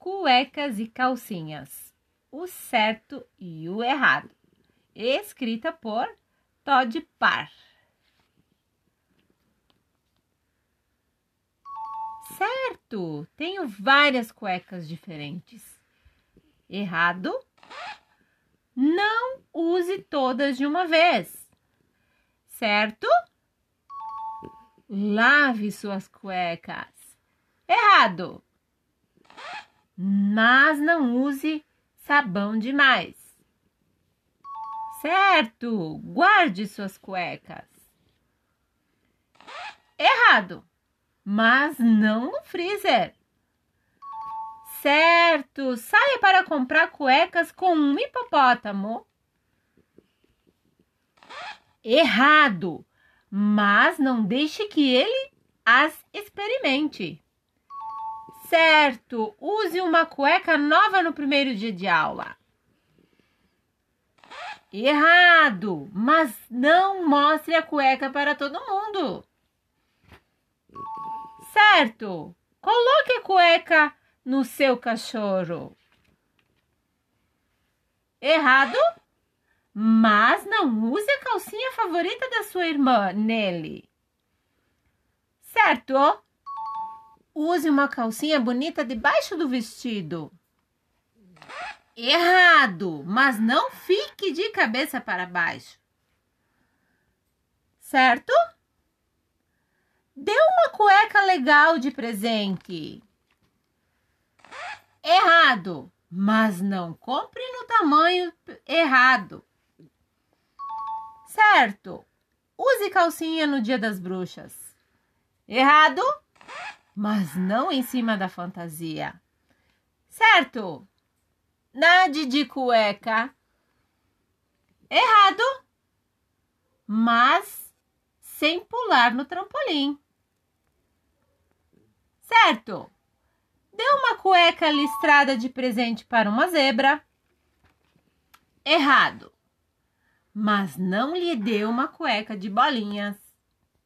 Cuecas e calcinhas. O certo e o errado. Escrita por Todd Parr. Certo! Tenho várias cuecas diferentes. Errado. Não use todas de uma vez. Certo? Lave suas cuecas. Errado. Mas não use sabão demais. Certo. Guarde suas cuecas. Errado. Mas não no freezer. Certo. Saia para comprar cuecas com um hipopótamo. Errado. Mas não deixe que ele as experimente. Certo. Use uma cueca nova no primeiro dia de aula. Errado. Mas não mostre a cueca para todo mundo. Certo. Coloque a cueca no seu cachorro. Errado? Mas não use a calcinha favorita da sua irmã nele. Certo? Use uma calcinha bonita debaixo do vestido. Errado, mas não fique de cabeça para baixo. Certo? Dê uma cueca legal de presente. Errado, mas não compre no tamanho errado. Certo, use calcinha no dia das bruxas. Errado, mas não em cima da fantasia. Certo, nade de cueca. Errado, mas sem pular no trampolim. Certo. Dê uma cueca listrada de presente para uma zebra. Errado. Mas não lhe dê uma cueca de bolinhas.